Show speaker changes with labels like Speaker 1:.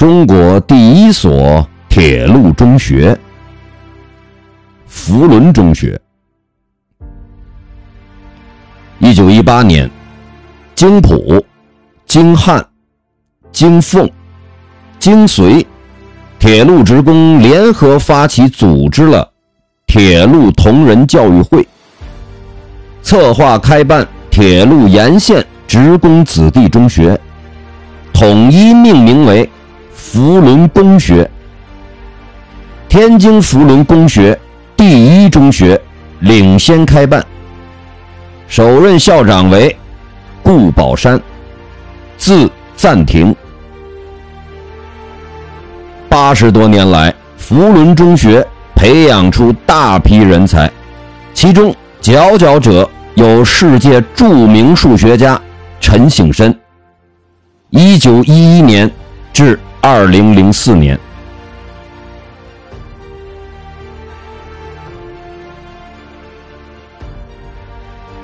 Speaker 1: 中国第一所铁路中学——福伦中学。一九一八年，京浦、京汉、京奉、京绥铁路职工联合发起组织了铁路同仁教育会，策划开办铁路沿线职工子弟中学，统一命名为。福伦公学，天津福伦公学第一中学领先开办，首任校长为顾宝山，字暂停。八十多年来，福伦中学培养出大批人才，其中佼佼者有世界著名数学家陈省身。一九一一年至。二零零四年。